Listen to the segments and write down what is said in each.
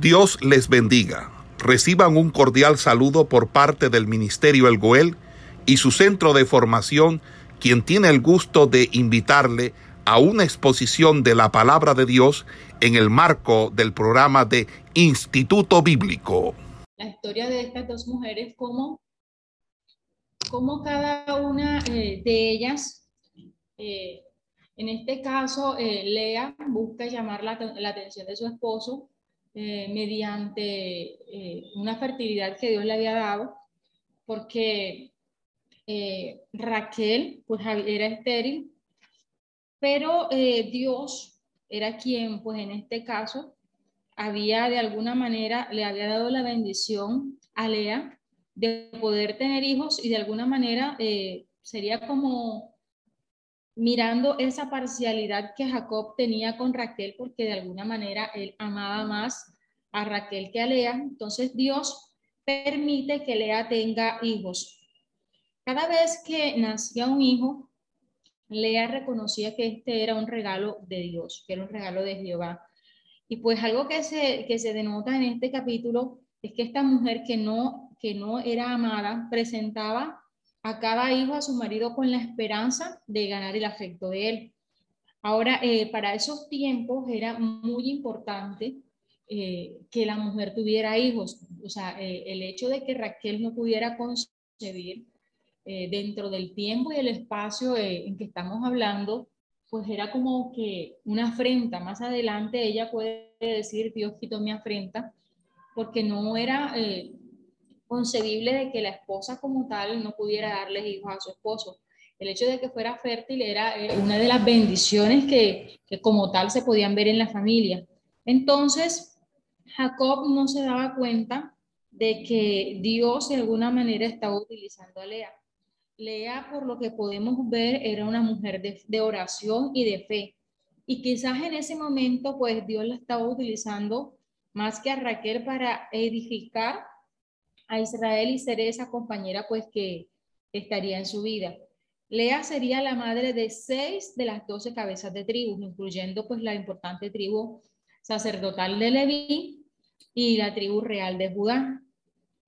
Dios les bendiga. Reciban un cordial saludo por parte del Ministerio El Goel y su centro de formación, quien tiene el gusto de invitarle a una exposición de la palabra de Dios en el marco del programa de Instituto Bíblico. La historia de estas dos mujeres, cómo, cómo cada una eh, de ellas, eh, en este caso, eh, Lea busca llamar la, la atención de su esposo eh, mediante eh, una fertilidad que Dios le había dado, porque eh, Raquel pues era estéril, pero Dios era quien pues en este caso había de alguna manera, le había dado la bendición a Lea de poder tener hijos y de alguna manera sería como mirando esa parcialidad que Jacob tenía con Raquel, porque de alguna manera él amaba más a Raquel que a Lea, entonces Dios permite que Lea tenga hijos. Cada vez que nacía un hijo, Lea reconocía que este era un regalo de Dios, que era un regalo de Jehová. Y pues algo que se, que se denota en este capítulo es que esta mujer que no, que no era amada presentaba a cada hijo a su marido con la esperanza de ganar el afecto de él. Ahora, eh, para esos tiempos era muy importante eh, que la mujer tuviera hijos. O sea, eh, el hecho de que Raquel no pudiera concebir dentro del tiempo y el espacio en que estamos hablando, pues era como que una afrenta. Más adelante ella puede decir, Dios quitó mi afrenta, porque no era concebible de que la esposa como tal no pudiera darles hijos a su esposo. El hecho de que fuera fértil era eh, una de las bendiciones que, que como tal se podían ver en la familia. Entonces, Jacob no se daba cuenta de que Dios de alguna manera estaba utilizando a Lea. Lea, por lo que podemos ver, era una mujer de, de, oración y de fe. Y quizás en ese momento, pues Dios la estaba utilizando más que a Raquel para edificar a Israel y ser esa compañera pues que estaría en su vida. Lea sería la madre de seis de las doce cabezas de tribu, incluyendo pues la importante tribu sacerdotal de Leví y la tribu real de Judá.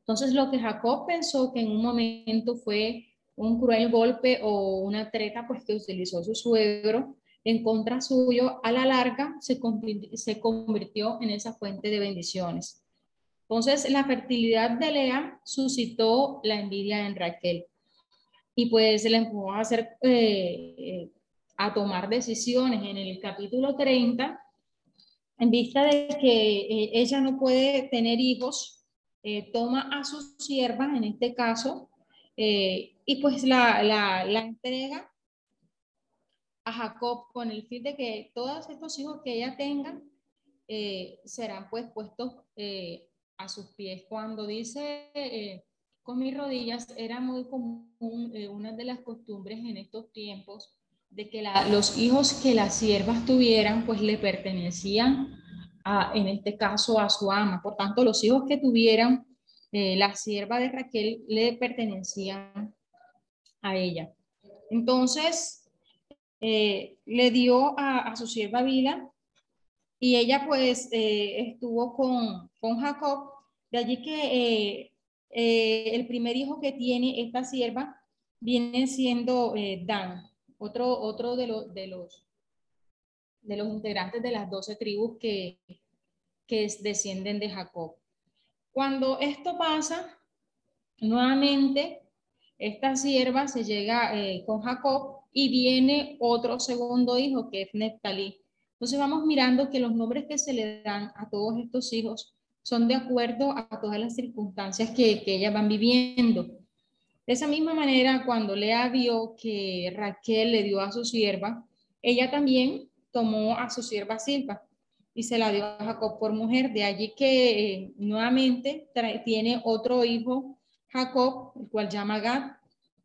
Entonces lo que Jacob pensó que en un momento fue un cruel golpe o una treta pues que utilizó su suegro en contra suyo, a la larga se convirtió en esa fuente de bendiciones. Entonces, la fertilidad de Lea suscitó la envidia en Raquel y pues le empujó a hacer, eh, eh, a tomar decisiones. En el capítulo 30, en vista de que eh, ella no puede tener hijos, toma a su sierva, en este caso, y pues la, la, la entrega a Jacob con el fin de que todos estos hijos que ella tenga serán pues puestos a sus pies. Cuando dice eh, con mis rodillas, era muy común, eh, una de las costumbres en estos tiempos, de que los hijos que las siervas tuvieran, pues le pertenecían, en este caso, a su ama. Por tanto, los hijos que tuvieran eh, la sierva de Raquel le pertenecían a ella. Entonces, le dio a, a, su sierva Vila y ella pues estuvo con, con Jacob, de allí que eh, eh, el primer hijo que tiene esta sierva viene siendo eh, Dan, otro, otro de, los, de los integrantes de las doce tribus que, que descienden de Jacob. Cuando esto pasa, nuevamente esta sierva se llega con Jacob y viene otro segundo hijo que es Neftalí. Entonces vamos mirando que los nombres que se le dan a todos estos hijos son de acuerdo a todas las circunstancias que, que ellas van viviendo. De esa misma manera, cuando Lea vio que Raquel le dio a su sierva, ella también tomó a su sierva Silva y se la dio a Jacob por mujer. De allí que eh, nuevamente tiene otro hijo, Jacob, el cual llama Gad.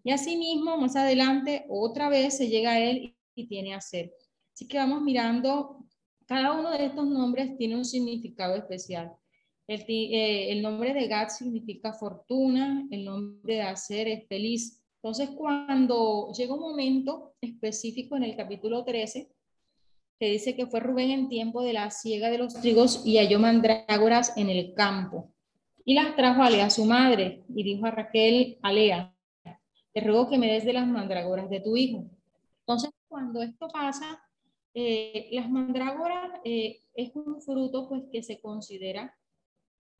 Y asimismo, más adelante, otra vez se llega a él y, tiene a Ser. Así que vamos mirando, cada uno de estos nombres tiene un significado especial. Eh, el, nombre de Gad significa fortuna, el nombre de Hacer es feliz. Entonces, cuando llega un momento específico en el capítulo 13, que dice que fue Rubén en tiempo de la siega de los trigos y halló mandrágoras en el campo. Y las trajo a Lea su madre y dijo a Raquel, a Lea, te ruego que me des de las mandrágoras de tu hijo. Entonces, cuando esto pasa, eh, las mandrágoras eh, es un fruto pues que se considera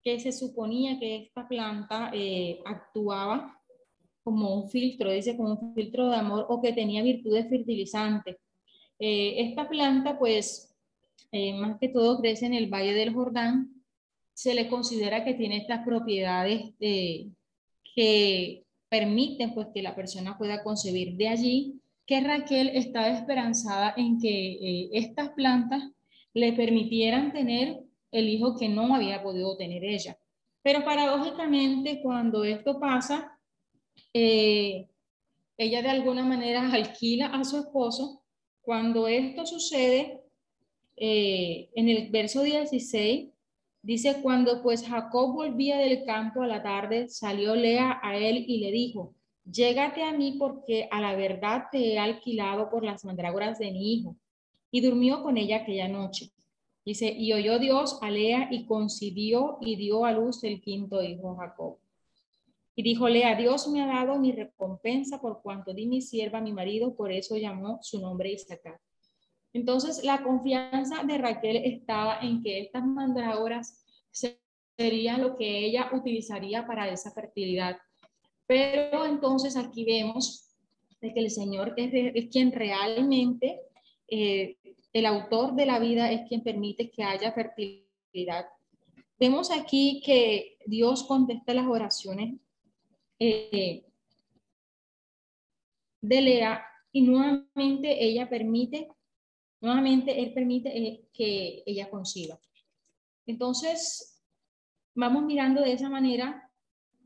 que se suponía que esta planta eh, actuaba como un filtro, dice como un filtro de amor o que tenía virtudes fertilizantes. esta planta pues más que todo crece en el Valle del Jordán, se le considera que tiene estas propiedades que permiten pues que la persona pueda concebir de allí que Raquel estaba esperanzada en que eh, estas plantas le permitieran tener el hijo que no había podido tener ella. Pero paradójicamente, cuando esto pasa, eh, ella de alguna manera alquila a su esposo. Cuando esto sucede, eh, en el verso 16, dice, cuando pues Jacob volvía del campo a la tarde, salió Lea a él y le dijo, Llégate a mí porque a la verdad te he alquilado por las mandrágoras de mi hijo. Y durmió con ella aquella noche. Dice, y oyó Dios a Lea y concibió y dio a luz el quinto hijo Jacob. Y dijo Lea, Dios me ha dado mi recompensa por cuanto di mi sierva a mi marido, por eso llamó su nombre Isaac. Entonces la confianza de Raquel estaba en que estas mandrágoras serían lo que ella utilizaría para esa fertilidad pero entonces aquí vemos de que el Señor es, quien realmente, eh, el autor de la vida es quien permite que haya fertilidad. Vemos aquí que Dios contesta las oraciones eh, de Lea y nuevamente ella permite, nuevamente Él permite eh, que ella conciba. Entonces, vamos mirando de esa manera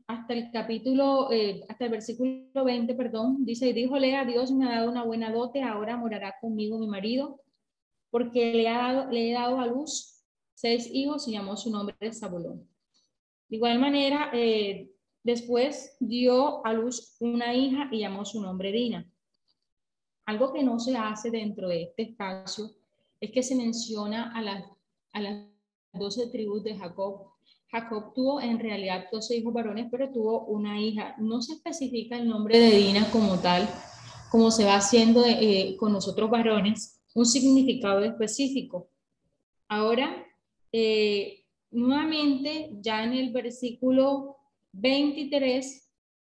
hasta el capítulo, eh, hasta el versículo 20, perdón, dice, y díjole a Dios me ha dado una buena dote, ahora morará conmigo mi marido, porque le, ha dado, le he dado a luz seis hijos y llamó su nombre Zabulón. De igual manera, eh, después dio a luz una hija y llamó su nombre Dina. Algo que no se hace dentro de este espacio es que se menciona a las, a las doce tribus de Jacob Jacob tuvo en realidad 12 hijos varones, pero tuvo una hija. No se especifica el nombre de Dina como tal, como se va haciendo eh, con nosotros varones, un significado específico. Ahora, eh, nuevamente, ya en el versículo 23,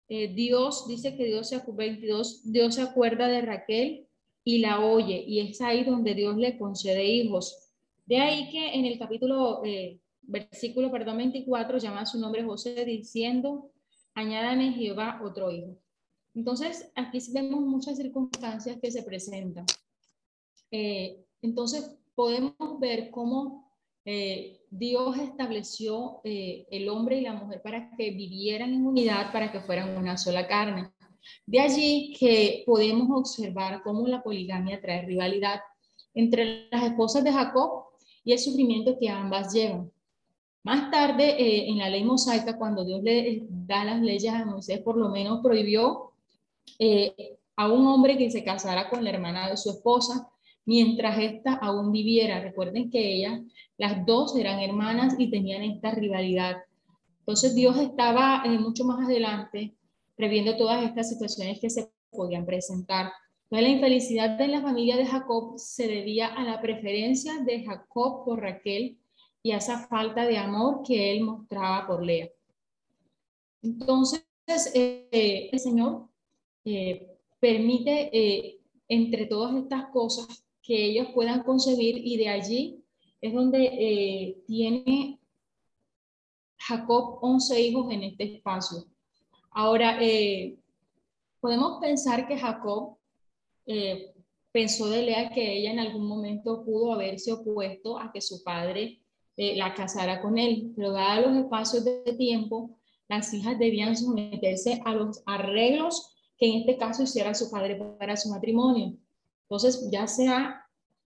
eh, Dios dice que Dios se, 22, Dios se acuerda de Raquel y la oye, y es ahí donde Dios le concede hijos. De ahí que en el capítulo versículo, perdón, 24, llama su nombre José diciendo, añádame Jehová otro hijo. Entonces, aquí vemos muchas circunstancias que se presentan. Eh, entonces, podemos ver cómo eh, Dios estableció eh, el hombre y la mujer para que vivieran en unidad, para que fueran una sola carne. De allí que podemos observar cómo la poligamia trae rivalidad entre las esposas de Jacob y el sufrimiento que ambas llevan. Más tarde, eh, en la ley mosaica, cuando Dios le da las leyes a Moisés, por lo menos prohibió eh, a un hombre que se casara con la hermana de su esposa mientras ésta aún viviera. Recuerden que ellas, las dos eran hermanas y tenían esta rivalidad. Entonces Dios estaba eh, mucho más adelante previendo todas estas situaciones que se podían presentar. Entonces, la infelicidad de la familia de Jacob se debía a la preferencia de Jacob por Raquel y a esa falta de amor que él mostraba por Lea. Entonces, eh, el Señor eh, permite eh, entre todas estas cosas que ellos puedan concebir y de allí es donde tiene Jacob 11 hijos en este espacio. Ahora, podemos pensar que Jacob pensó de Lea que ella en algún momento pudo haberse opuesto a que su padre eh, la casara con él, pero dados los espacios de tiempo, las hijas debían someterse a los arreglos que en este caso hiciera su padre para su matrimonio. Entonces, ya sea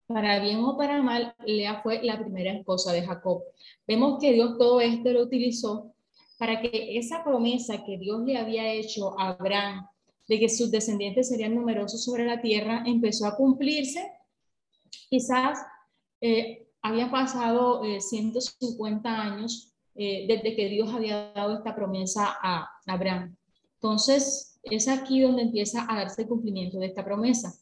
para bien o para mal, Lea fue la primera esposa de Jacob. Vemos que Dios todo esto lo utilizó para que esa promesa que Dios le había hecho a Abraham de que sus descendientes serían numerosos sobre la tierra empezó a cumplirse, quizás eh, había pasado 150 eh, años eh, desde que Dios había dado esta promesa a Abraham. Entonces, es aquí donde empieza a darse cumplimiento de esta promesa.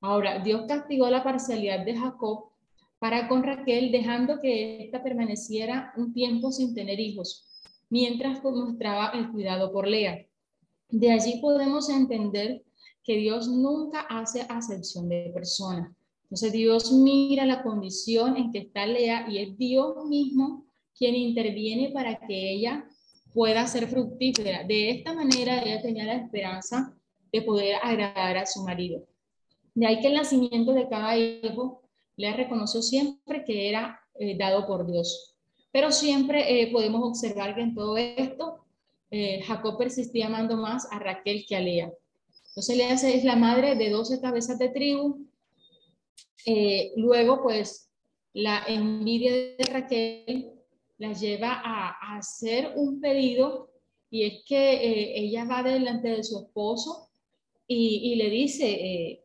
Ahora, Dios castigó la parcialidad de Jacob para con Raquel, dejando que ésta permaneciera un tiempo sin tener hijos, mientras mostraba el cuidado por Lea. De allí podemos entender que Dios nunca hace acepción de personas. Entonces Dios mira la condición en que está Lea y es Dios mismo quien interviene para que ella pueda ser fructífera. De esta manera ella tenía la esperanza de poder agradar a su marido. De ahí que el nacimiento de cada hijo le reconoció siempre que era eh, dado por Dios. Pero siempre eh, podemos observar que en todo esto eh, Jacob persistía amando más a Raquel que a Lea. Entonces Lea es la madre de 12 cabezas de tribu, eh, luego, pues, la envidia de Raquel la lleva a, hacer un pedido y es que eh, ella va delante de su esposo y, le dice, eh,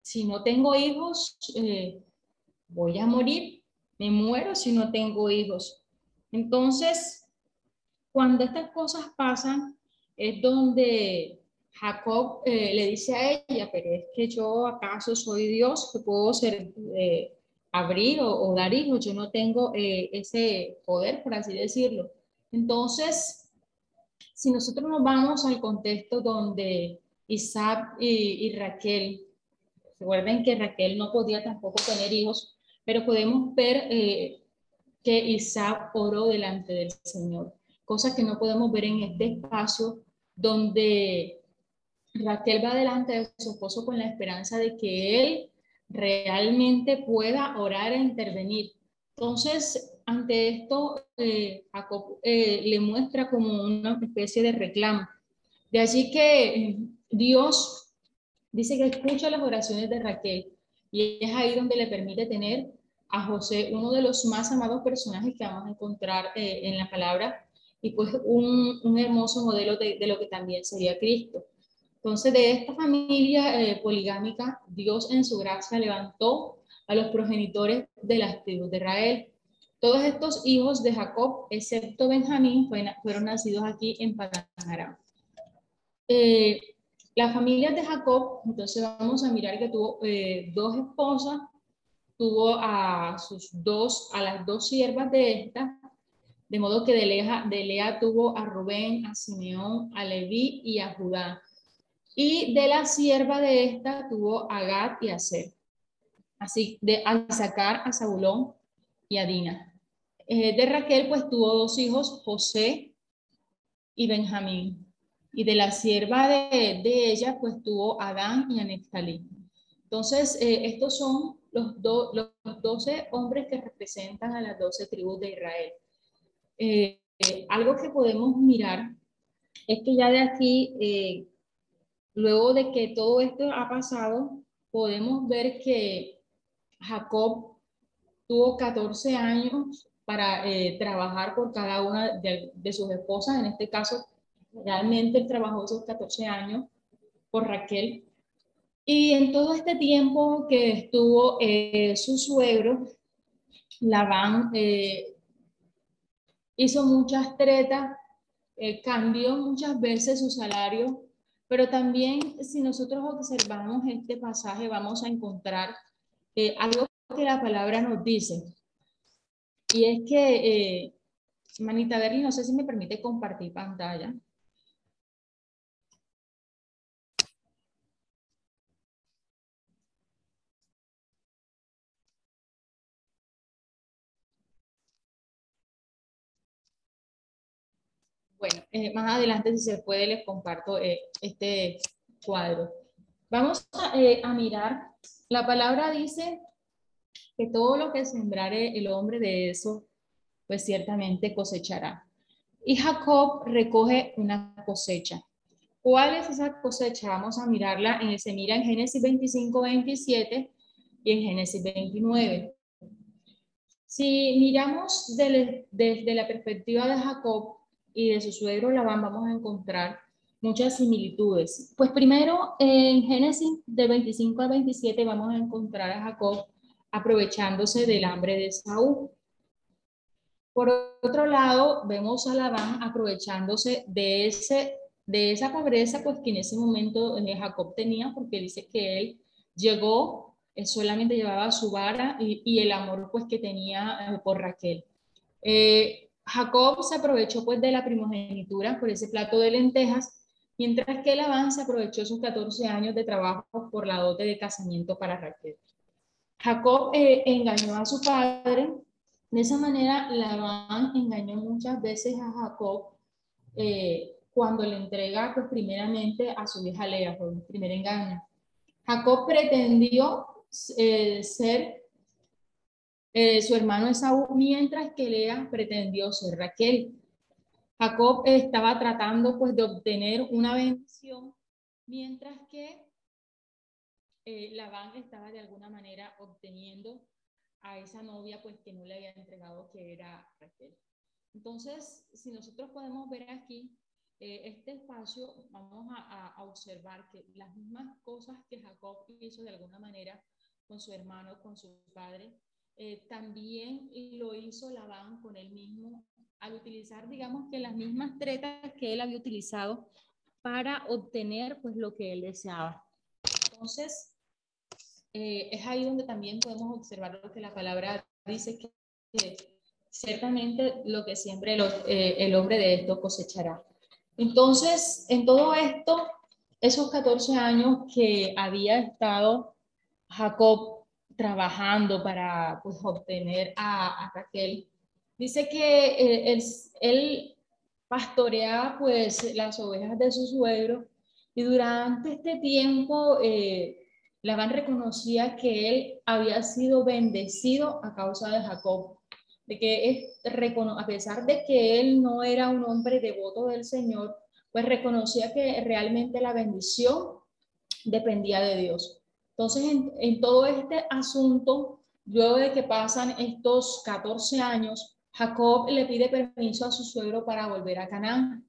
si no tengo hijos, voy a morir, me muero si no tengo hijos. Entonces, cuando estas cosas pasan, es donde Jacob eh, le dice a ella, pero es que yo acaso soy Dios que puedo ser, eh, abrir o, dar hijos, yo no tengo eh, ese poder, por así decirlo. Entonces, si nosotros nos vamos al contexto donde Isaac y, Raquel, recuerden que Raquel no podía tampoco tener hijos, pero podemos ver que Isaac oró delante del Señor, cosa que no podemos ver en este espacio donde Raquel va delante de su esposo con la esperanza de que él realmente pueda orar e intervenir. Entonces, ante esto, eh, Jacob eh, le muestra como una especie de reclamo. De allí que eh, Dios dice que escucha las oraciones de Raquel y es ahí donde le permite tener a José, uno de los más amados personajes que vamos a encontrar en la palabra, y pues un, hermoso modelo de lo que también sería Cristo. Entonces, de esta familia eh, poligámica, Dios en su gracia levantó a los progenitores de las tribus de Israel. Todos estos hijos de Jacob, excepto Benjamín, fueron nacidos aquí en Padán eh, la familia de Jacob, entonces vamos a mirar que tuvo eh, dos esposas, tuvo a sus dos, a las dos siervas de esta, de modo que de Lea, de Lea tuvo a Rubén, a Simeón, a Leví y a Judá. Y de la sierva de esta tuvo a Gad y a Ser. Así, de a sacar a Zabulón y a Dina. Eh, de Raquel, pues tuvo dos hijos, José y Benjamín. Y de la sierva de, ella, pues tuvo a Adán y a Neftalí. Entonces, eh, estos son los, los 12 hombres que representan a las 12 tribus de Israel. Eh, algo que podemos mirar es que ya de aquí Luego de que todo esto ha pasado, podemos ver que Jacob tuvo 14 años para eh, trabajar por cada una de, sus esposas. En este caso, realmente él trabajó esos 14 años por Raquel. Y en todo este tiempo que estuvo eh, su suegro, Labán, eh, hizo muchas tretas, cambió muchas veces su salario pero también si nosotros observamos este pasaje vamos a encontrar eh, algo que la palabra nos dice. Y es que, eh, Manita Berli, no sé si me permite compartir pantalla. Bueno, eh, más adelante, si se puede, les comparto eh, este cuadro. Vamos eh, a, mirar, la palabra dice que todo lo que sembrare el hombre de eso, pues ciertamente cosechará. Y Jacob recoge una cosecha. ¿Cuál es esa cosecha? Vamos a mirarla, en, se mira en Génesis 25, 27 y en Génesis 29. Si miramos desde la perspectiva de Jacob, y de su suegro Labán vamos a encontrar muchas similitudes. Pues primero, en Génesis de 25 al 27 vamos a encontrar a Jacob aprovechándose del hambre de Saúl. Por otro lado, vemos a Labán aprovechándose de, ese, de esa pobreza pues, que en ese momento eh, Jacob tenía, porque dice que él llegó, él solamente llevaba su vara y, el amor pues, que tenía eh, por Raquel. Eh, Jacob se aprovechó pues, de la primogenitura por ese plato de lentejas, mientras que Labán se aprovechó sus 14 años de trabajo por la dote de casamiento para Raquel. Jacob engañó a su padre de esa manera, Labán engañó muchas veces a Jacob eh, cuando le entrega, pues primeramente a su hija Lea, por primer engaño. Jacob pretendió eh, ser eh, su hermano Esaú, mientras que Lea pretendió ser Raquel. Jacob estaba tratando pues de obtener una bendición, mientras que Labán estaba de alguna manera obteniendo a esa novia pues que no le había entregado que era Raquel. Entonces, si nosotros podemos ver aquí eh, este espacio, vamos a, observar que las mismas cosas que Jacob hizo de alguna manera con su hermano, con su padre, eh, también lo hizo Labán con él mismo al utilizar, digamos que las mismas tretas que él había utilizado para obtener pues lo que él deseaba. Entonces, eh, es ahí donde también podemos observar lo que la palabra dice, que, ciertamente lo que siempre eh, el hombre de esto cosechará. Entonces, en todo esto, esos 14 años que había estado Jacob trabajando para pues, obtener a, Raquel, dice que eh, él, él, pastoreaba pues las ovejas de su suegro y durante este tiempo eh, Labán reconocía que él había sido bendecido a causa de Jacob, de que es, a pesar de que él no era un hombre devoto del Señor, pues reconocía que realmente la bendición dependía de Dios. Entonces, en, todo este asunto, luego de que pasan estos 14 años, Jacob le pide permiso a su suegro para volver a Canaán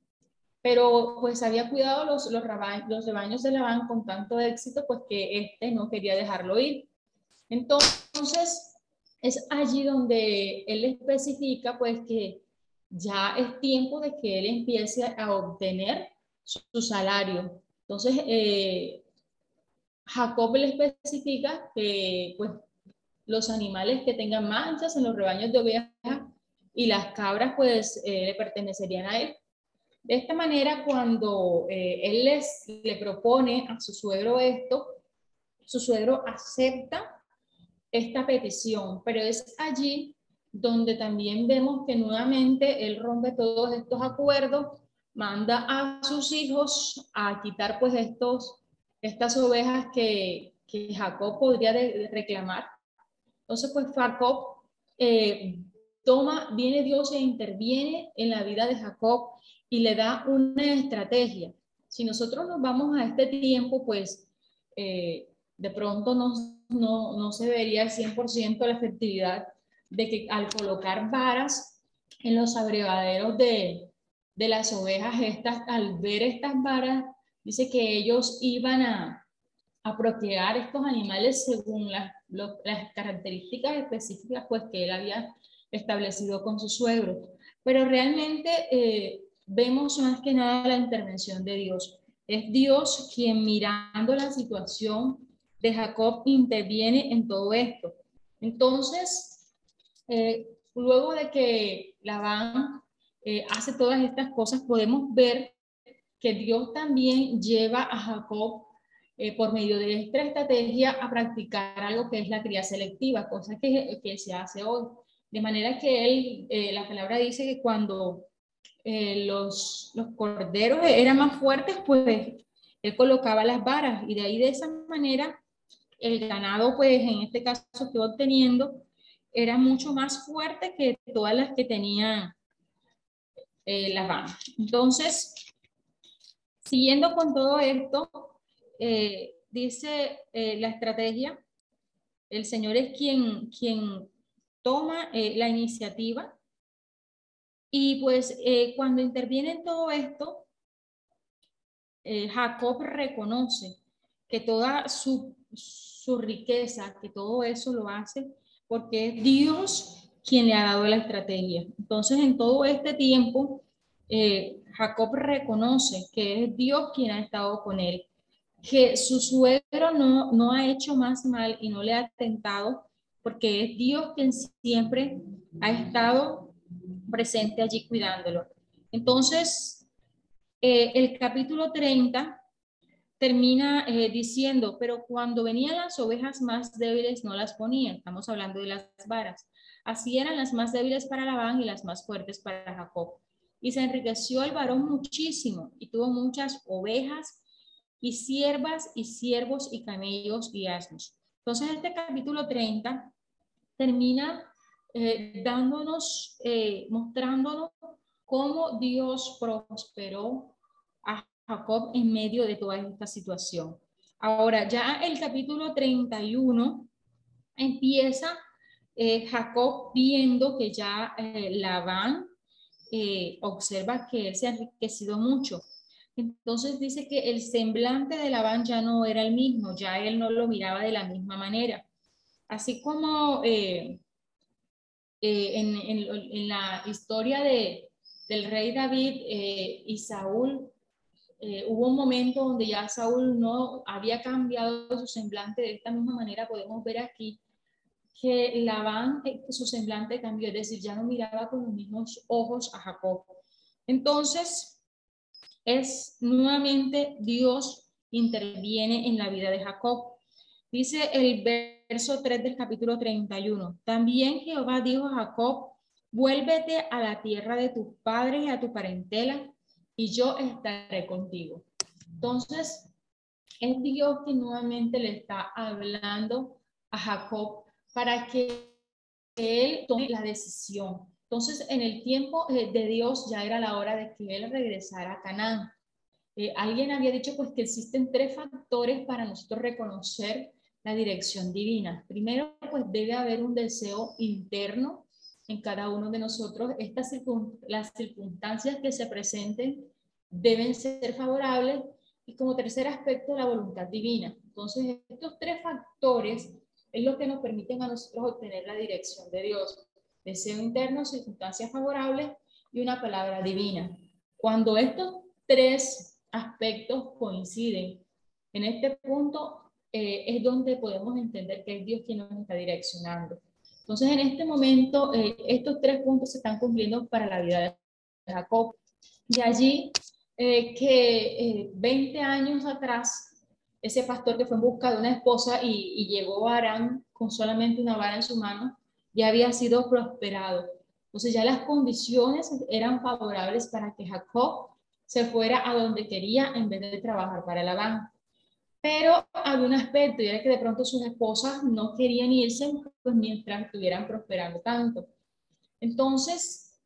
pero pues había cuidado los, los, los rebaños de Labán con tanto éxito, pues que este no quería dejarlo ir. Entonces, es allí donde él especifica pues que ya es tiempo de que él empiece a obtener su, salario. Entonces, eh, Jacob le especifica que pues los animales que tengan manchas en los rebaños de ovejas y las cabras pues eh, le pertenecerían a él. De esta manera, cuando eh, él les, le propone a su suegro esto, su suegro acepta esta petición, pero es allí donde también vemos que nuevamente él rompe todos estos acuerdos, manda a sus hijos a quitar pues estos, estas ovejas que, que Jacob podría reclamar. Entonces pues Jacob eh, toma, viene Dios e interviene en la vida de Jacob y le da una estrategia. Si nosotros nos vamos a este tiempo, pues eh, de pronto no, no, no, se vería al 100% la efectividad de que al colocar varas en los abrevaderos de, de las ovejas estas, al ver estas varas, dice que ellos iban a, a procrear estos animales según las, las características específicas pues, que él había establecido con su suegro. Pero realmente eh, vemos más que nada la intervención de Dios. Es Dios quien mirando la situación de Jacob interviene en todo esto. Entonces, eh, luego de que Labán eh, hace todas estas cosas, podemos ver que Dios también lleva a Jacob eh, por medio de esta estrategia a practicar algo que es la cría selectiva, cosa que, que se hace hoy. De manera que él, la palabra dice que cuando eh, los, los corderos eran más fuertes, pues él colocaba las varas y de ahí de esa manera el ganado, pues en este caso que obteniendo, era mucho más fuerte que todas las que tenían eh, las varas. Entonces, siguiendo con todo esto, eh, dice la estrategia, el Señor es quien, quien toma la iniciativa y pues eh, cuando interviene en todo esto, eh, Jacob reconoce que toda su, su, riqueza, que todo eso lo hace porque es Dios quien le ha dado la estrategia. Entonces, en todo este tiempo, eh, Jacob reconoce que es Dios quien ha estado con él, que su suegro no, no ha hecho más mal y no le ha tentado, porque es Dios quien siempre ha estado presente allí cuidándolo. Entonces, eh, el capítulo 30 termina eh, diciendo, pero cuando venían las ovejas más débiles no las ponían, estamos hablando de las varas. Así eran las más débiles para Labán y las más fuertes para Jacob. Y se enriqueció el varón muchísimo y tuvo muchas ovejas y siervas y siervos y camellos y asnos. Entonces este capítulo 30 termina eh, dándonos, eh, mostrándonos cómo Dios prosperó a Jacob en medio de toda esta situación. Ahora, ya el capítulo 31 empieza eh, Jacob viendo que ya Labán observa que él se ha enriquecido mucho. Entonces dice que el semblante de Labán ya no era el mismo, ya él no lo miraba de la misma manera. Así como eh, eh, en, la historia de, del rey David eh, y Saúl, hubo un momento donde ya Saúl no había cambiado su semblante de esta misma manera, podemos ver aquí que Labán, su semblante cambió, es decir, ya no miraba con los mismos ojos a Jacob. Entonces, es nuevamente Dios interviene en la vida de Jacob. Dice el verso 3 del capítulo 31. También Jehová dijo a Jacob, vuélvete a la tierra de tus padres y a tu parentela, y yo estaré contigo. Entonces, es Dios que nuevamente le está hablando a Jacob para que él tome la decisión. Entonces, en el tiempo eh, de Dios ya era la hora de que él regresara a Canaán. Eh, alguien había dicho pues que existen tres factores para nosotros reconocer la dirección divina. Primero, pues debe haber un deseo interno en cada uno de nosotros. Estas las circunstancias que se presenten deben ser favorables y como tercer aspecto, la voluntad divina. Entonces, estos tres factores es lo que nos permiten a nosotros obtener la dirección de Dios. Deseo interno, circunstancias favorables y una palabra divina. Cuando estos tres aspectos coinciden, en este punto eh, es donde podemos entender que es Dios quien nos está direccionando. Entonces, en este momento, eh, estos tres puntos se están cumpliendo para la vida de Jacob. De allí eh, que 20 años atrás, ese pastor que fue en busca de una esposa y, y llegó a Arán con solamente una vara en su mano, ya había sido prosperado. Entonces ya las condiciones eran favorables para que Jacob se fuera a donde quería en vez de trabajar para Labán. Pero había un aspecto y era que de pronto sus esposas no querían irse pues, mientras estuvieran prosperando tanto. Entonces,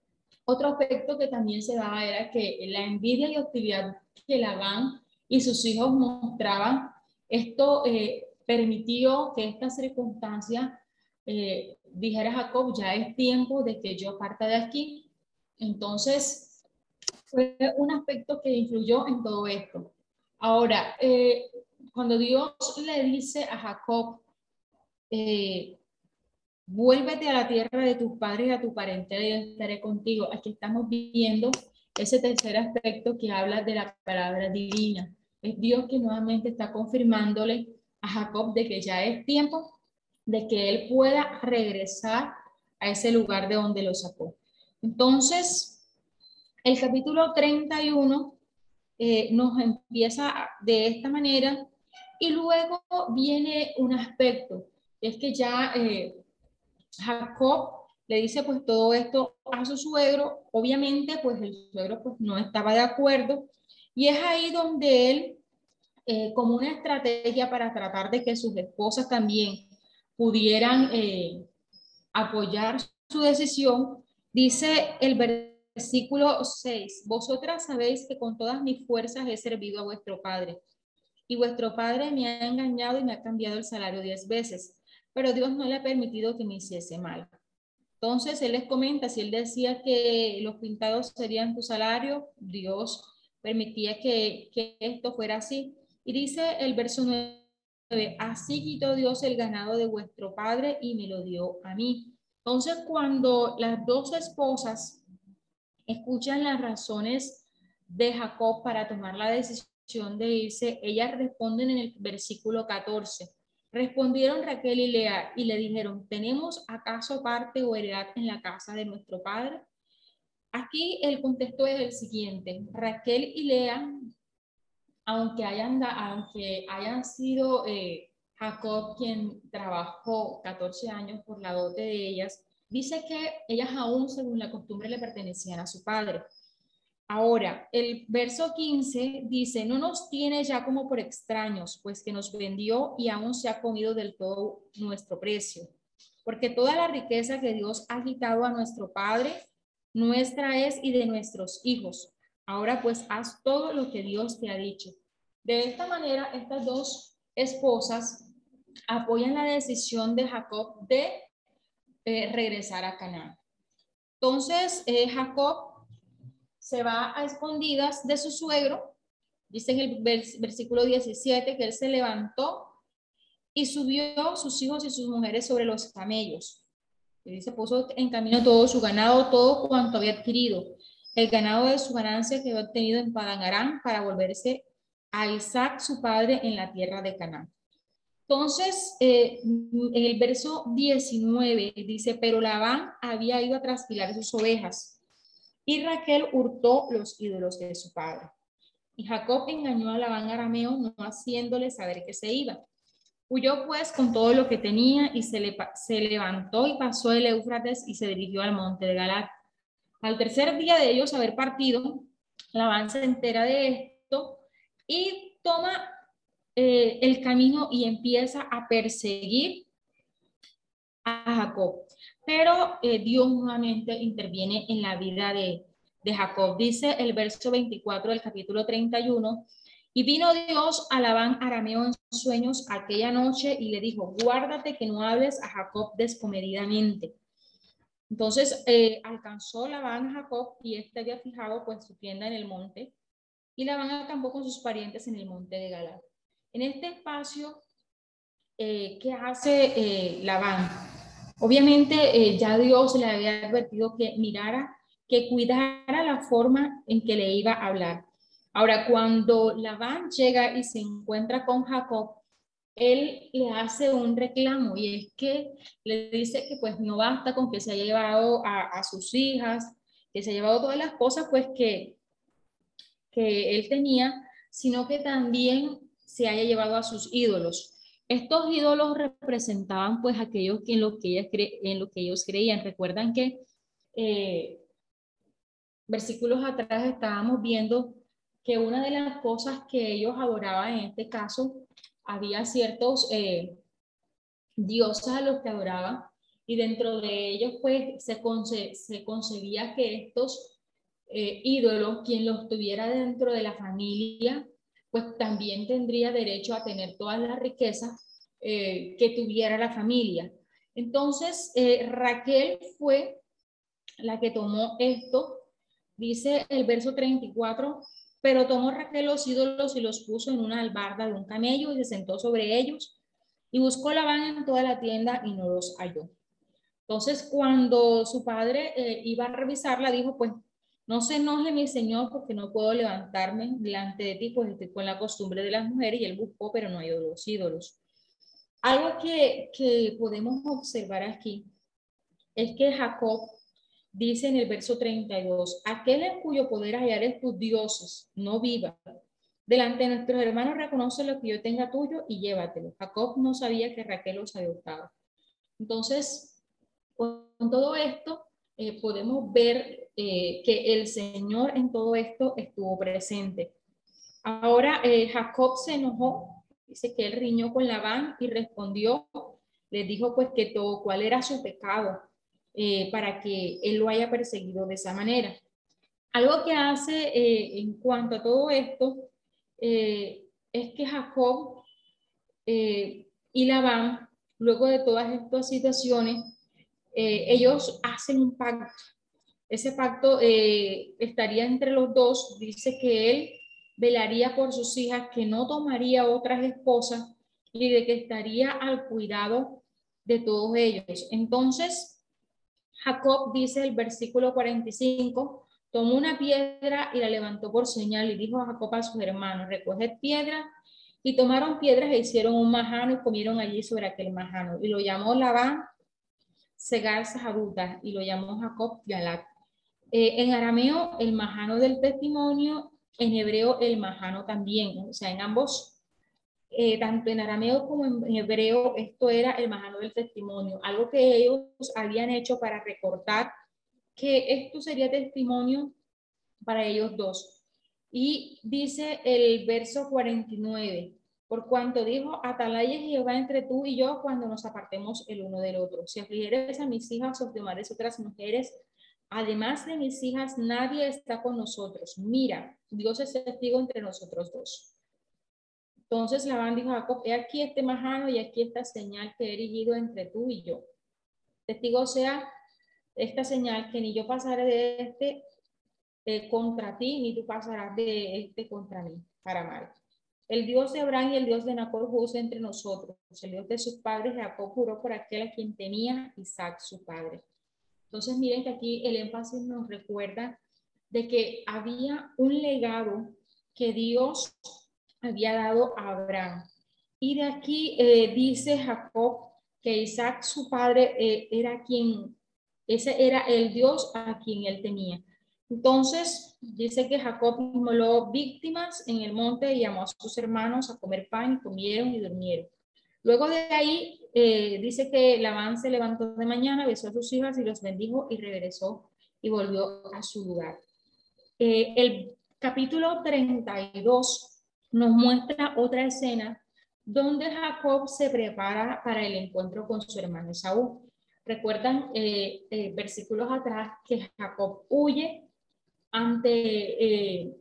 otro aspecto que también se daba era que la envidia y hostilidad que Labán y sus hijos mostraban, esto eh, permitió que esta circunstancia eh, dijera Jacob, ya es tiempo de que yo parta de aquí. Entonces, fue un aspecto que influyó en todo esto. Ahora, eh, cuando Dios le dice a Jacob, eh, vuélvete a la tierra de tus padres y a tu parentela y estaré contigo. Aquí estamos viendo ese tercer aspecto que habla de la palabra divina. Es Dios que nuevamente está confirmándole a Jacob de que ya es tiempo de que él pueda regresar a ese lugar de donde lo sacó. Entonces, el capítulo 31 eh, nos empieza de esta manera y luego viene un aspecto, es que ya eh, Jacob le dice pues todo esto a su suegro, obviamente pues el suegro pues no estaba de acuerdo y es ahí donde él, eh, como una estrategia para tratar de que sus esposas también pudieran eh, apoyar su decisión, dice el versículo 6, vosotras sabéis que con todas mis fuerzas he servido a vuestro Padre y vuestro padre me ha engañado y me ha cambiado el salario diez veces, pero Dios no le ha permitido que me hiciese mal. Entonces él les comenta, si él decía que los pintados serían tu salario, Dios permitía que, esto fuera así. Y dice el verso 9, así quitó Dios el ganado de vuestro padre y me lo dio a mí. Entonces, cuando las dos esposas escuchan las razones de Jacob para tomar la decisión de irse, ellas responden en el versículo 14. Respondieron Raquel y Lea y le dijeron, ¿tenemos acaso parte o heredad en la casa de nuestro padre? Aquí el contexto es el siguiente. Raquel y Lea, aunque hayan, sido eh, Jacob quien trabajó 14 años por la dote de ellas, dice que ellas aún, según la costumbre, le pertenecían a su padre. Ahora, el verso 15 dice, no nos tiene ya como por extraños, pues que nos vendió y aún se ha comido del todo nuestro precio. Porque toda la riqueza que Dios ha quitado a nuestro Padre nuestra es y de nuestros hijos. Ahora pues haz todo lo que Dios te ha dicho. De esta manera, estas dos esposas apoyan la decisión de Jacob de eh, regresar a Canaán. Entonces, eh, Jacob se va a escondidas de su suegro, dice en el versículo 17 que él se levantó y subió sus hijos y sus mujeres sobre los camellos y se puso en camino todo su ganado, todo cuanto había adquirido, el ganado de su ganancia que había obtenido en Padanarán para volverse a Isaac, su padre, en la tierra de Canaán. Entonces, eh, en el verso 19 dice, pero Labán había ido a trasquilar sus ovejas y Raquel hurtó los ídolos de su padre. Y Jacob engañó a Labán arameo, no haciéndole saber que se iba. Huyó pues con todo lo que tenía y se, le, se levantó y pasó el Éufrates y se dirigió al monte de Galat. Al tercer día de ellos haber partido, Labán se entera de esto y toma eh, el camino y empieza a perseguir a Jacob. Pero eh, Dios nuevamente interviene en la vida de, de Jacob. Dice el verso 24 del capítulo 31 y vino Dios a Labán arameo en sueños aquella noche y le dijo, guárdate que no hables a Jacob descomedidamente. Entonces eh, alcanzó Labán a Jacob y éste había fijado pues su tienda en el monte y Labán acampó con sus parientes en el monte de Galad. En este espacio, eh, ¿qué hace eh, Labán? Obviamente ya Dios le había advertido que mirara, que cuidara la forma en que le iba a hablar Ahora, cuando Labán llega y se encuentra con Jacob, él le hace un reclamo y es que le dice que pues no basta con que se haya llevado a, sus hijas, que se haya llevado todas las cosas pues que, que él tenía, sino que también se haya llevado a sus ídolos. Estos ídolos representaban pues aquellos en lo que, en lo que ellos creían. Recuerdan que eh, versículos atrás estábamos viendo que una de las cosas que ellos adoraban en este caso, había ciertos eh, dioses a los que adoraban y dentro de ellos pues se, se concebía que estos eh, ídolos, quien los tuviera dentro de la familia, pues también tendría derecho a tener todas las riquezas eh, que tuviera la familia. Entonces, Raquel fue la que tomó esto, dice el verso 34, pero tomó Raquel los ídolos y los puso en una albarda de un camello y se sentó sobre ellos y buscó Labán en toda la tienda y no los halló. Entonces, cuando su padre eh, iba a revisarla, dijo, pues, no se enoje mi señor porque no puedo levantarme delante de ti, pues estoy con la costumbre de las mujeres y él buscó, pero no halló los ídolos. Algo que, que podemos observar aquí es que Jacob dice en el verso 32, aquel en cuyo poder hallar tus dioses, no viva. Delante de nuestros hermanos reconoce lo que yo tenga tuyo y llévatelo. Jacob no sabía que Raquel los adoptaba. Entonces, con todo esto, eh, podemos ver eh, que el Señor en todo esto estuvo presente. Ahora, eh, Jacob se enojó, dice que él riñó con Labán y respondió, le dijo pues que todo, cuál era su pecado eh, para que él lo haya perseguido de esa manera. Algo que hace eh, en cuanto a todo esto eh, es que Jacob y Labán, luego de todas estas situaciones, ellos hacen un pacto. Ese pacto estaría entre los dos. Dice que él velaría por sus hijas, que no tomaría otras esposas y de que estaría al cuidado de todos ellos. Entonces, Jacob dice el versículo 45, tomó una piedra y la levantó por señal y dijo a Jacob a sus hermanos, recoged piedra y tomaron piedras e hicieron un majano y comieron allí sobre aquel majano. Y lo llamó Labán Segar Sahaduta y lo llamó Jacob Galat. Eh, en arameo, el majano del testimonio, en hebreo, el majano también. O sea, en ambos, eh, tanto en arameo como en hebreo, esto era el majano del testimonio. Algo que ellos habían hecho para recortar que esto sería testimonio para ellos dos. Y dice el verso 49, por cuanto dijo, Atalaya Jehová entre tú y yo cuando nos apartemos el uno del otro. Si afligieres a mis hijas o tomares otras mujeres, además de mis hijas, nadie está con nosotros. Mira, Dios es testigo entre nosotros dos. Entonces Labán dijo a Jacob, he aquí este majano y aquí esta señal que he erigido entre tú y yo. Testigo sea esta señal que ni yo pasaré de este eh, contra ti, ni tú pasarás de este contra mí, para mal. El Dios de Abraham y el Dios de Nacor juzga entre nosotros. El Dios de sus padres, Jacob juró por aquel a quien tenía Isaac, su padre. Entonces, miren que aquí el énfasis nos recuerda de que había un legado que Dios había dado a Abraham. Y de aquí eh, dice Jacob que Isaac, su padre, eh, era quien, ese era el Dios a quien él tenía. Entonces, dice que Jacob inmoló víctimas en el monte y llamó a sus hermanos a comer pan, comieron y durmieron. Luego de ahí, eh, dice que Labán se levantó de mañana, besó a sus hijas y los bendijo y regresó y volvió a su lugar. El capítulo 32 nos muestra otra escena donde Jacob se prepara para el encuentro con su hermano Esaú. Recuerdan eh, versículos atrás que Jacob huye ante, eh,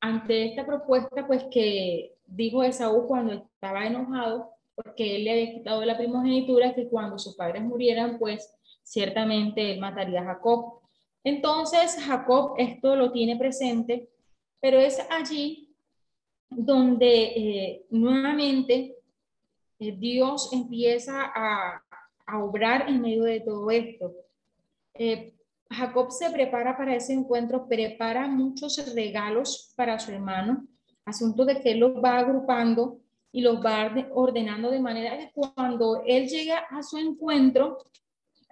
ante esta propuesta, pues que dijo Esaú cuando estaba enojado, porque él le había quitado la primogenitura, que cuando sus padres murieran, pues ciertamente él mataría a Jacob. Entonces Jacob esto lo tiene presente, pero es allí donde eh, nuevamente eh, Dios empieza a, a, obrar en medio de todo esto. Jacob se prepara para ese encuentro, prepara muchos regalos para su hermano, asunto de que él los va agrupando y los va ordenando de manera que cuando él llega a su encuentro,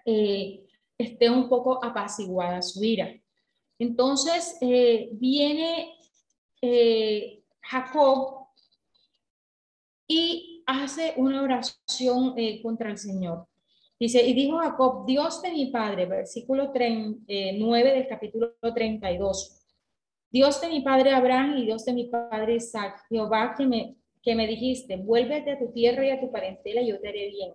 eh, esté un poco apaciguada su ira. Entonces eh, viene eh, Jacob y hace una oración contra el Señor. Dice, y dijo Jacob, Dios de mi padre, versículo 9 eh, del capítulo 32. Dios de mi padre Abraham y Dios de mi padre Isaac, Jehová que que me dijiste, vuélvete a tu tierra y a tu parentela y yo te haré bien.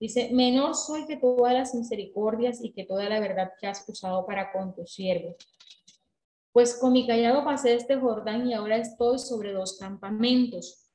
Dice, menor soy que todas las misericordias y que toda la verdad que has usado para con tu siervo. Pues con mi callado pasé este Jordán y ahora estoy sobre dos campamentos.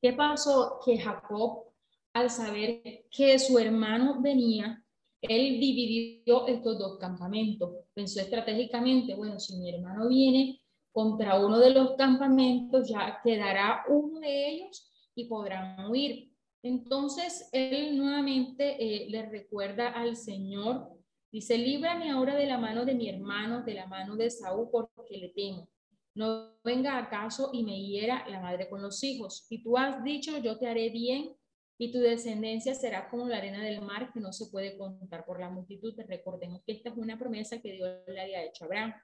¿Qué pasó? Que Jacob al saber que su hermano venía, él dividió estos dos campamentos. Pensó estratégicamente, bueno, si mi hermano viene contra uno de los campamentos, ya quedará uno de ellos y podrán huir. Entonces, él nuevamente eh, le recuerda al Señor, dice, líbrame ahora de la mano de mi hermano, de la mano de Saúl, porque le temo. No venga acaso y me hiera la madre con los hijos. Y tú has dicho, yo te haré bien y tu descendencia será como la arena del mar que no se puede contar por la multitud. Recordemos que esta es una promesa que Dios le había hecho a Abraham.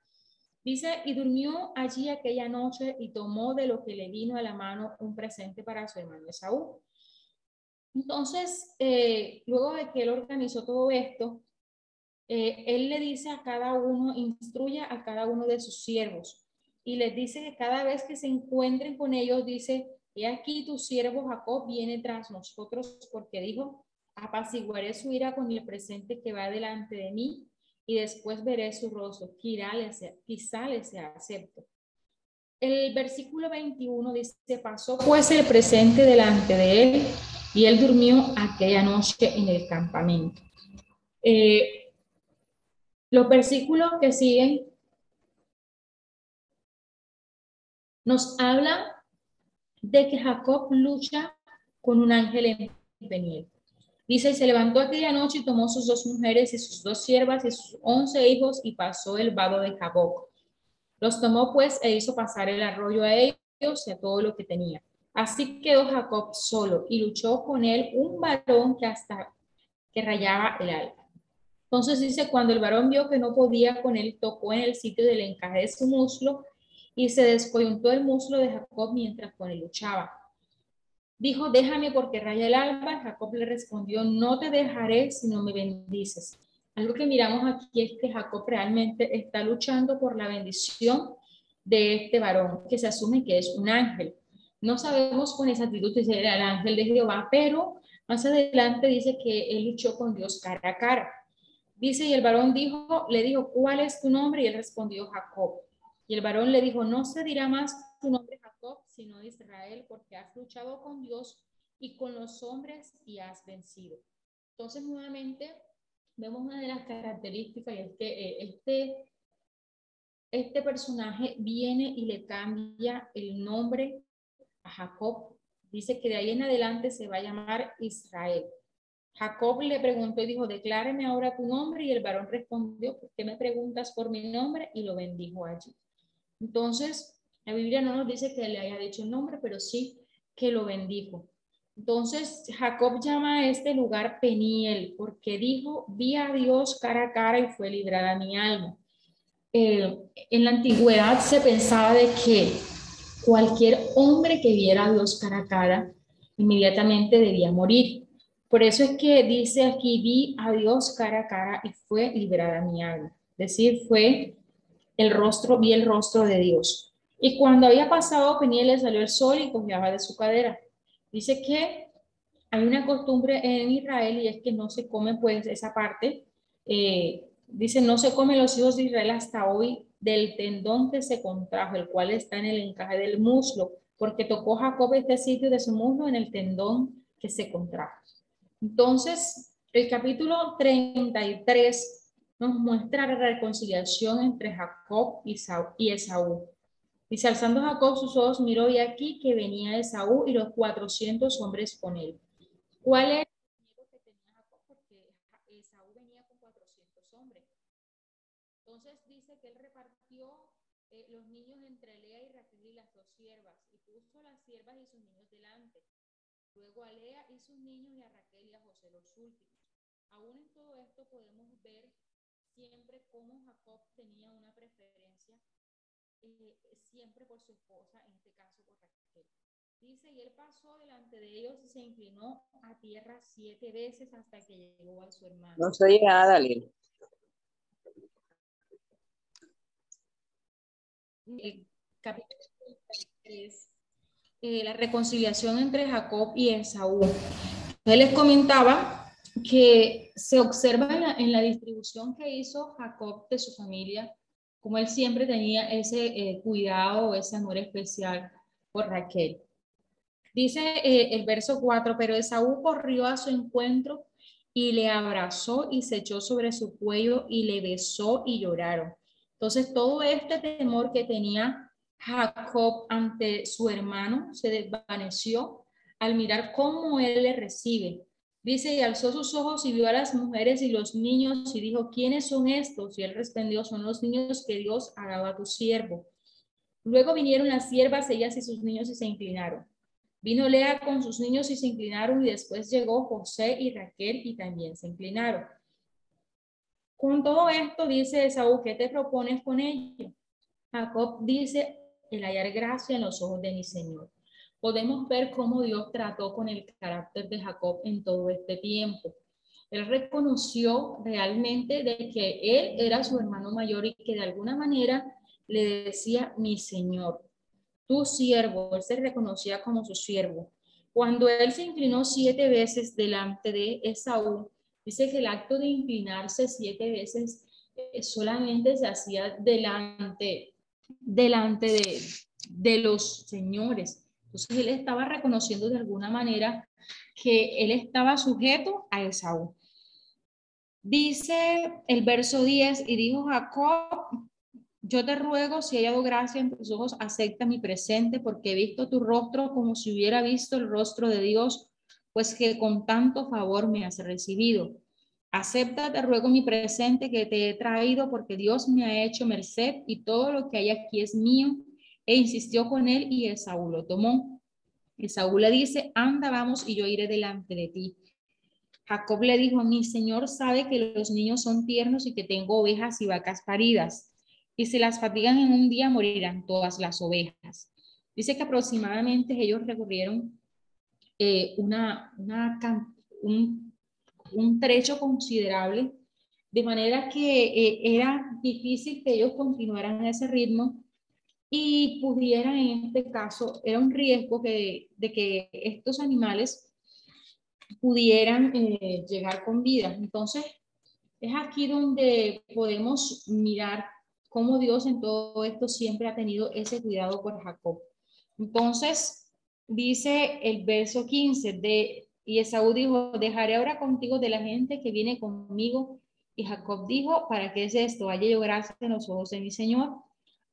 Dice, y durmió allí aquella noche y tomó de lo que le vino a la mano un presente para su hermano Esaú. Entonces, eh, luego de que él organizó todo esto, eh, él le dice a cada uno, instruye a cada uno de sus siervos y les dice que cada vez que se encuentren con ellos, dice, He aquí tu siervo Jacob viene tras nosotros porque dijo, apaciguaré su ira con el presente que va delante de mí y después veré su rostro, quizá le sea acepto. El versículo 21 dice, pasó pues el presente delante de él y él durmió aquella noche en el campamento. Eh, los versículos que siguen nos hablan de que Jacob lucha con un ángel en Peniel. Dice, y se levantó aquella noche y tomó sus dos mujeres y sus dos siervas y sus once hijos y pasó el vado de Jaboc. Los tomó pues e hizo pasar el arroyo a ellos y a todo lo que tenía. Así quedó Jacob solo y luchó con él un varón que hasta que rayaba el alba. Entonces dice, cuando el varón vio que no podía con él, tocó en el sitio del encaje de su muslo y se descoyuntó el muslo de Jacob mientras con él luchaba. Dijo, déjame porque raya el alba. Jacob le respondió, no te dejaré si no me bendices. Algo que miramos aquí es que Jacob realmente está luchando por la bendición de este varón, que se asume que es un ángel. No sabemos con exactitud si era el ángel de Jehová, pero más adelante dice que él luchó con Dios cara a cara. Dice, y el varón dijo, le dijo, ¿cuál es tu nombre? Y él respondió, Jacob. Y el varón le dijo, no se dirá más tu nombre Jacob, sino Israel, porque has luchado con Dios y con los hombres y has vencido. Entonces, nuevamente, vemos una de las características y es que eh, este, este personaje viene y le cambia el nombre a Jacob. Dice que de ahí en adelante se va a llamar Israel. Jacob le preguntó y dijo, decláreme ahora tu nombre. Y el varón respondió, ¿por qué me preguntas por mi nombre? Y lo bendijo allí. Entonces, la Biblia no nos dice que le haya dicho el nombre, pero sí que lo bendijo. Entonces, Jacob llama a este lugar Peniel, porque dijo, vi a Dios cara a cara y fue librada mi alma. Eh, en la antigüedad se pensaba de que cualquier hombre que viera a Dios cara a cara, inmediatamente debía morir. Por eso es que dice aquí, vi a Dios cara a cara y fue librada mi alma. Es decir, fue el rostro, vi el rostro de Dios. Y cuando había pasado Peniel le salió el sol y cojeaba de su cadera. Dice que hay una costumbre en Israel y es que no se come pues esa parte. Eh, dice, no se come los hijos de Israel hasta hoy del tendón que se contrajo, el cual está en el encaje del muslo, porque tocó Jacob este sitio de su muslo en el tendón que se contrajo. Entonces, el capítulo 33 nos muestra la reconciliación entre Jacob y Esaú. Dice, alzando Jacob sus ojos, miró y aquí que venía Esaú y los 400 hombres con él. ¿Cuál es? Porque Esaú venía con 400 hombres. Entonces dice que él repartió eh, los niños entre Lea y Raquel y las dos siervas y puso las siervas y sus niños delante. Luego a Lea y sus niños y a Raquel y a José los últimos. Aún en todo esto podemos ver siempre cómo Jacob tenía una preferencia eh, siempre por su esposa, en este caso por Raquel. Dice, y él pasó delante de ellos y se inclinó a tierra siete veces hasta que llegó a su hermano. No soy nada. El capítulo 33, eh, la reconciliación entre Jacob y Esaú. Él les comentaba que se observa en la, distribución que hizo Jacob de su familia, como él siempre tenía ese eh, cuidado, ese amor especial por Raquel. Dice eh, el verso 4, pero Esaú corrió a su encuentro y le abrazó y se echó sobre su cuello y le besó y lloraron. Entonces todo este temor que tenía Jacob ante su hermano se desvaneció al mirar cómo él le recibe, Dice, y alzó sus ojos y vio a las mujeres y los niños y dijo, ¿quiénes son estos? Y él respondió, son los niños que Dios ha dado a tu siervo. Luego vinieron las siervas, ellas y sus niños y se inclinaron. Vino Lea con sus niños y se inclinaron y después llegó José y Raquel y también se inclinaron. Con todo esto dice Esaú, ¿qué te propones con ello? Jacob dice, el hallar gracia en los ojos de mi Señor podemos ver cómo Dios trató con el carácter de Jacob en todo este tiempo. Él reconoció realmente de que él era su hermano mayor y que de alguna manera le decía mi Señor, tu siervo, él se reconocía como su siervo. Cuando él se inclinó siete veces delante de Esaú, dice que el acto de inclinarse siete veces eh, solamente se hacía delante, delante de, de los señores entonces él estaba reconociendo de alguna manera que él estaba sujeto a Esaú. Dice el verso 10, y dijo Jacob, yo te ruego, si hay algo gracia en tus ojos, acepta mi presente, porque he visto tu rostro como si hubiera visto el rostro de Dios, pues que con tanto favor me has recibido. Acepta, te ruego, mi presente que te he traído, porque Dios me ha hecho merced y todo lo que hay aquí es mío. E insistió con él y Esaú lo tomó. Esaú le dice, anda, vamos, y yo iré delante de ti. Jacob le dijo, mi señor sabe que los niños son tiernos y que tengo ovejas y vacas paridas, y si las fatigan en un día morirán todas las ovejas. Dice que aproximadamente ellos recorrieron eh, una, un, un, trecho considerable, de manera que eh, era difícil que ellos continuaran ese ritmo y pudieran, en este caso, era un riesgo que, de que estos animales pudieran eh, llegar con vida. Entonces, es aquí donde podemos mirar cómo Dios en todo esto siempre ha tenido ese cuidado por Jacob. Entonces, dice el verso 15 de, y Esaú dijo, dejaré ahora contigo de la gente que viene conmigo. Y Jacob dijo, ¿para qué es esto? Haya yo gracia en los ojos de mi Señor.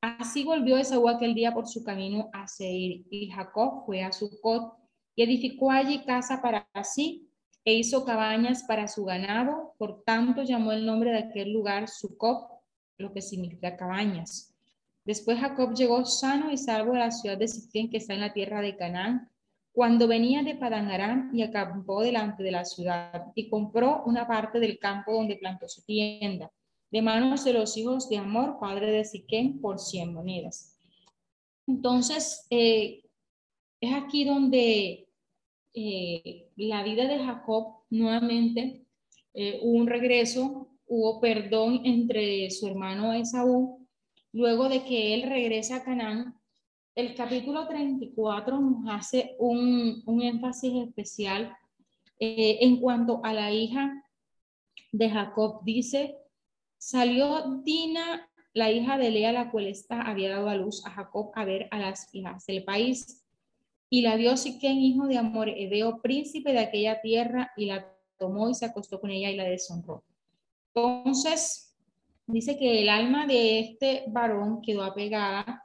Así volvió Esaú aquel día por su camino a Seir, y Jacob fue a Sucot y edificó allí casa para sí e hizo cabañas para su ganado, por tanto llamó el nombre de aquel lugar Sucot, lo que significa cabañas. Después Jacob llegó sano y salvo a la ciudad de Siquén, que está en la tierra de Canaán, cuando venía de Padán y acampó delante de la ciudad y compró una parte del campo donde plantó su tienda, de manos de los hijos de Amor, padre de Siquén, por 100 monedas. Entonces, eh, es aquí donde eh, la vida de Jacob nuevamente eh, hubo un regreso, hubo perdón entre su hermano Esaú luego de que él regresa a Canaán, el capítulo 34 nos hace un, énfasis especial eh, en cuanto a la hija de Jacob. Dice, salió Dina, la hija de Lea, la cual está, había dado a luz a Jacob a ver a las hijas del país. Y la vio Siquén, hijo de Amor, Edeo, príncipe de aquella tierra, y la tomó y se acostó con ella y la deshonró. Entonces, dice que el alma de este varón quedó apegada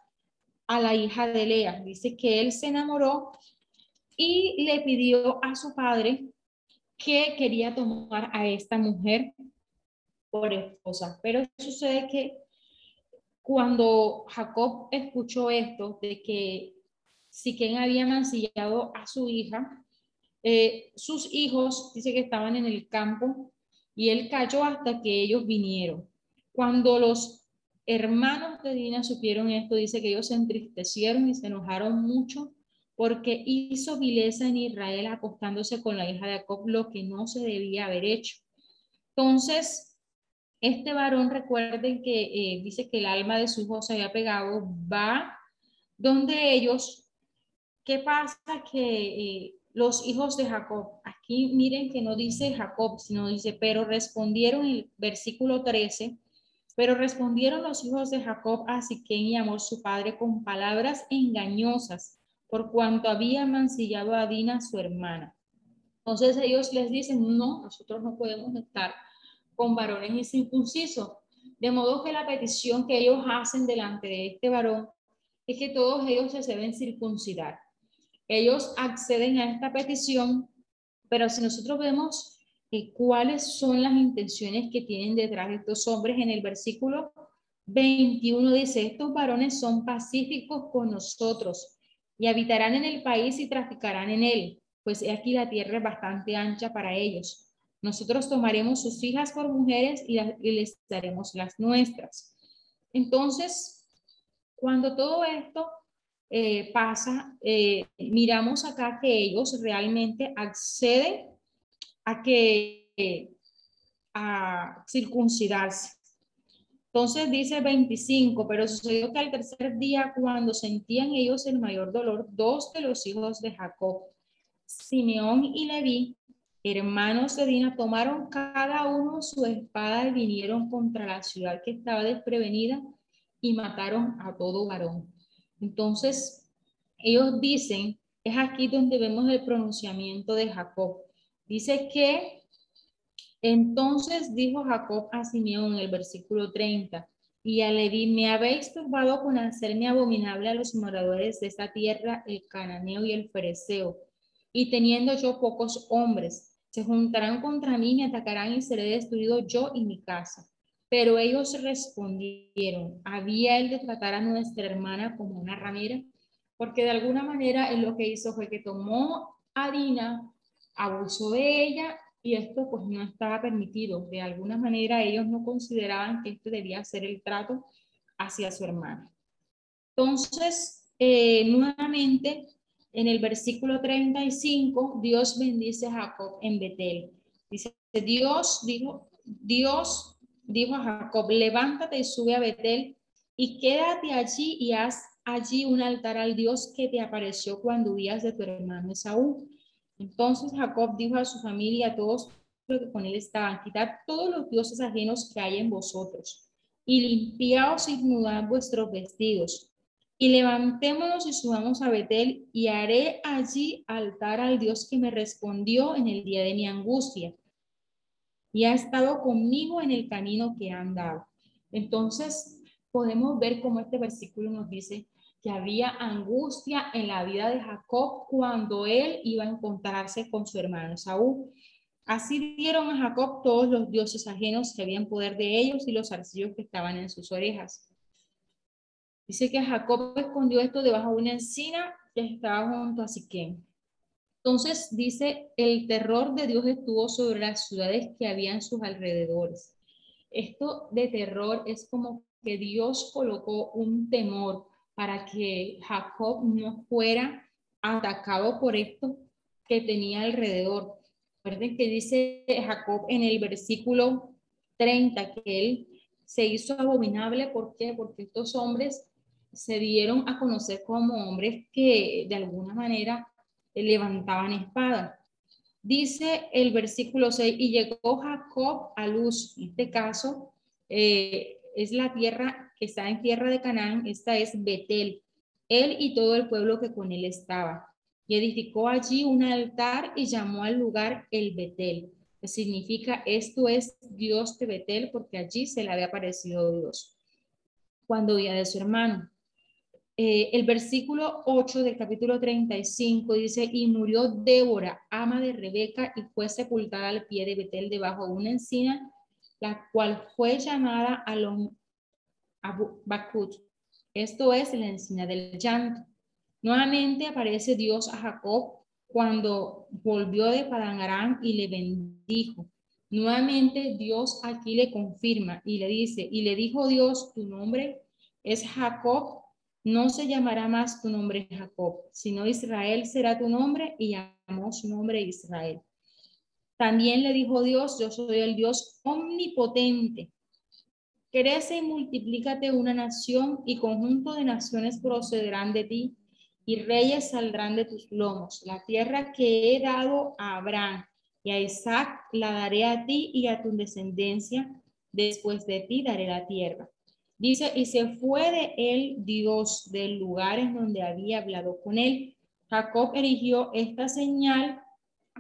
a la hija de Lea. Dice que él se enamoró y le pidió a su padre que quería tomar a esta mujer por esposa. Pero sucede que cuando Jacob escuchó esto de que Siquén había mancillado a su hija, eh, sus hijos, dice que estaban en el campo y él cayó hasta que ellos vinieron. Cuando los hermanos de Dina supieron esto, dice que ellos se entristecieron y se enojaron mucho porque hizo vileza en Israel acostándose con la hija de Jacob, lo que no se debía haber hecho. Entonces, este varón, recuerden que eh, dice que el alma de su hijo se había pegado, va donde ellos, ¿qué pasa? Que eh, los hijos de Jacob, aquí miren que no dice Jacob, sino dice, pero respondieron el versículo 13, pero respondieron los hijos de Jacob a Siquén y Amor su padre con palabras engañosas, por cuanto había mancillado a Dina su hermana. Entonces ellos les dicen, no, nosotros no podemos estar con varones incircuncisos. De modo que la petición que ellos hacen delante de este varón es que todos ellos se deben circuncidar. Ellos acceden a esta petición, pero si nosotros vemos cuáles son las intenciones que tienen detrás de estos hombres. En el versículo 21 dice, estos varones son pacíficos con nosotros y habitarán en el país y traficarán en él, pues aquí la tierra es bastante ancha para ellos. Nosotros tomaremos sus hijas por mujeres y, les daremos las nuestras. Entonces, cuando todo esto eh, pasa, eh, miramos acá que ellos realmente acceden a que a circuncidarse. Entonces dice 25, pero sucedió que al tercer día, cuando sentían ellos el mayor dolor, dos de los hijos de Jacob, Simeón y Leví, hermanos de Dina, tomaron cada uno su espada y vinieron contra la ciudad que estaba desprevenida y mataron a todo varón. Entonces, ellos dicen, es aquí donde vemos el pronunciamiento de Jacob. Dice que entonces dijo Jacob a Simeón en el versículo 30, y a Leví, me habéis turbado con hacerme abominable a los moradores de esta tierra, el cananeo y el fereceo. y teniendo yo pocos hombres, se juntarán contra mí, me atacarán y seré destruido yo y mi casa. Pero ellos respondieron, ¿había él de tratar a nuestra hermana como una ramera? Porque de alguna manera él lo que hizo fue que tomó a Dina, abusó de ella y esto pues no estaba permitido. De alguna manera ellos no consideraban que esto debía ser el trato hacia su hermana. Entonces, eh, nuevamente, en el versículo 35, Dios bendice a Jacob en Betel. Dice, Dios dijo, Dios dijo a Jacob, levántate y sube a Betel y quédate allí y haz allí un altar al Dios que te apareció cuando huías de tu hermano Esaú. Entonces Jacob dijo a su familia, a todos los que con él estaban, quitad todos los dioses ajenos que hay en vosotros y limpiaos y mudad vuestros vestidos y levantémonos y subamos a Betel y haré allí altar al Dios que me respondió en el día de mi angustia y ha estado conmigo en el camino que han dado. Entonces, podemos ver cómo este versículo nos dice que había angustia en la vida de Jacob cuando él iba a encontrarse con su hermano Saúl. Así dieron a Jacob todos los dioses ajenos que habían poder de ellos y los arcillos que estaban en sus orejas. Dice que Jacob escondió esto debajo de una encina que estaba junto a Siquén. Entonces dice, el terror de Dios estuvo sobre las ciudades que había en sus alrededores. Esto de terror es como que Dios colocó un temor para que Jacob no fuera atacado por esto que tenía alrededor. Recuerden que dice Jacob en el versículo 30 que él se hizo abominable. ¿Por qué? Porque estos hombres se dieron a conocer como hombres que de alguna manera levantaban espada. Dice el versículo 6, y llegó Jacob a luz. En este caso eh, es la tierra que está en tierra de Canaán, esta es Betel, él y todo el pueblo que con él estaba. Y edificó allí un altar y llamó al lugar el Betel, que significa esto es Dios de Betel, porque allí se le había aparecido Dios cuando oía de su hermano. Eh, el versículo 8 del capítulo 35 dice, y murió Débora, ama de Rebeca, y fue sepultada al pie de Betel debajo de una encina, la cual fue llamada Alon Bakut. Esto es la encina del llanto. Nuevamente aparece Dios a Jacob cuando volvió de Padanarán y le bendijo. Nuevamente Dios aquí le confirma y le dice, y le dijo Dios, tu nombre es Jacob no se llamará más tu nombre Jacob, sino Israel será tu nombre y llamó su nombre Israel. También le dijo Dios, yo soy el Dios omnipotente. Crece y multiplícate una nación y conjunto de naciones procederán de ti y reyes saldrán de tus lomos. La tierra que he dado a Abraham y a Isaac la daré a ti y a tu descendencia. Después de ti daré la tierra. Dice, y se fue de él Dios del lugar en donde había hablado con él. Jacob erigió esta señal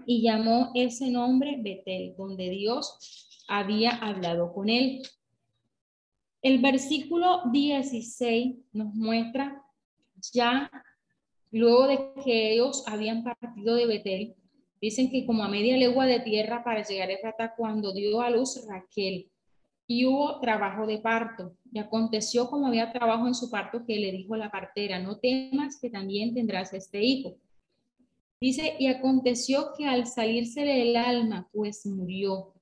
y llamó ese nombre Betel, donde Dios había hablado con él. El versículo 16 nos muestra ya luego de que ellos habían partido de Betel, dicen que como a media legua de tierra para llegar a Efrata cuando dio a luz Raquel y hubo trabajo de parto. Y aconteció como había trabajo en su parto que le dijo la partera, no temas que también tendrás este hijo. Dice, y aconteció que al salirse del alma, pues murió.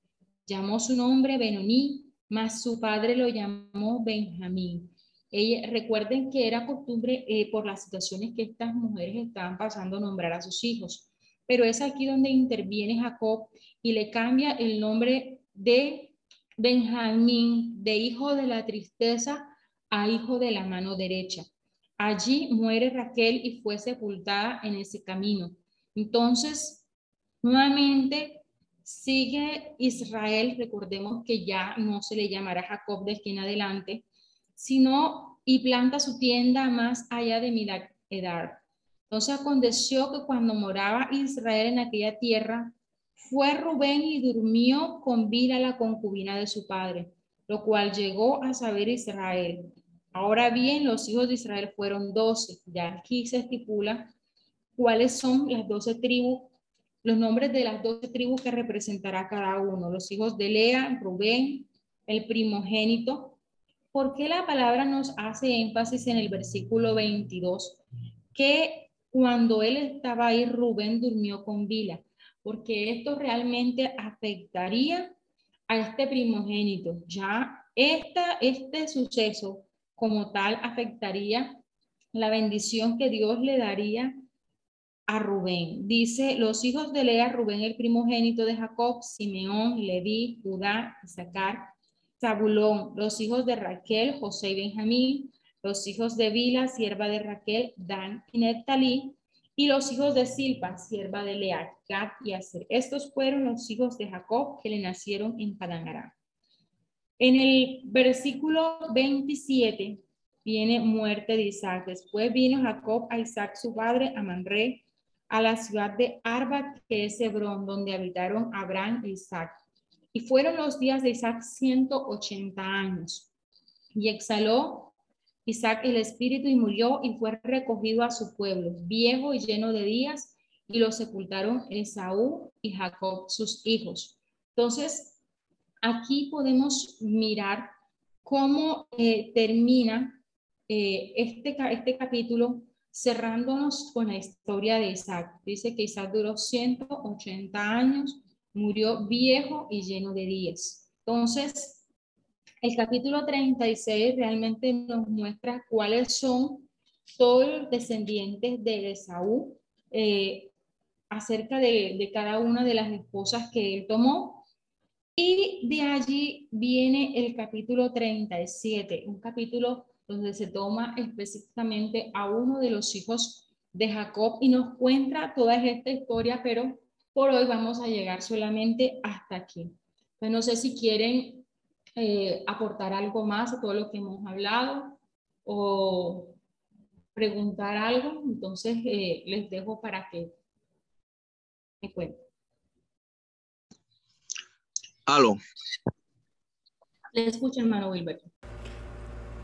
Llamó su nombre Benoní, mas su padre lo llamó Benjamín. Ella, recuerden que era costumbre eh, por las situaciones que estas mujeres estaban pasando nombrar a sus hijos. Pero es aquí donde interviene Jacob y le cambia el nombre de Benjamín, de hijo de la tristeza a hijo de la mano derecha. Allí muere Raquel y fue sepultada en ese camino. Entonces, nuevamente sigue Israel, recordemos que ya no se le llamará Jacob de aquí en adelante, sino y planta su tienda más allá de Midak Edar. Entonces aconteció que cuando moraba Israel en aquella tierra, fue Rubén y durmió con vida la concubina de su padre, lo cual llegó a saber Israel. Ahora bien, los hijos de Israel fueron doce. Ya aquí se estipula cuáles son las doce tribus, los nombres de las doce tribus que representará cada uno. Los hijos de Lea, Rubén, el primogénito. ¿Por qué la palabra nos hace énfasis en el versículo 22? Que cuando él estaba ahí, Rubén durmió con Bila, porque esto realmente afectaría a este primogénito. Ya esta, este suceso como tal afectaría la bendición que Dios le daría a Rubén. Dice, los hijos de Lea, Rubén el primogénito de Jacob, Simeón, Leví, Judá, Isaacar, Zabulón, los hijos de Raquel, José y Benjamín, los hijos de Bila, sierva de Raquel, Dan y Neptalí, y los hijos de Silpa, sierva de Lea, Gad y Aser. Estos fueron los hijos de Jacob que le nacieron en Padangará. En el versículo 27 viene muerte de Isaac. Después vino Jacob a Isaac, su padre, a Manré, a la ciudad de Arba, que es Hebrón, donde habitaron Abraham e Isaac. Y fueron los días de Isaac 180 años. Y exhaló Isaac el espíritu y murió y fue recogido a su pueblo, viejo y lleno de días, y lo sepultaron Esaú y Jacob, sus hijos. Entonces, aquí podemos mirar cómo eh, termina eh, este, este capítulo cerrándonos con la historia de Isaac. Dice que Isaac duró 180 años, murió viejo y lleno de días. Entonces, el capítulo 36 realmente nos muestra cuáles son todos los descendientes de Esaú eh, acerca de, de cada una de las esposas que él tomó. Y de allí viene el capítulo 37, un capítulo donde se toma específicamente a uno de los hijos de Jacob y nos cuenta toda esta historia, pero por hoy vamos a llegar solamente hasta aquí. Pues no sé si quieren eh, aportar algo más a todo lo que hemos hablado o preguntar algo, entonces eh, les dejo para que me cuenten. Aló. Le escucho, hermano Wilbert.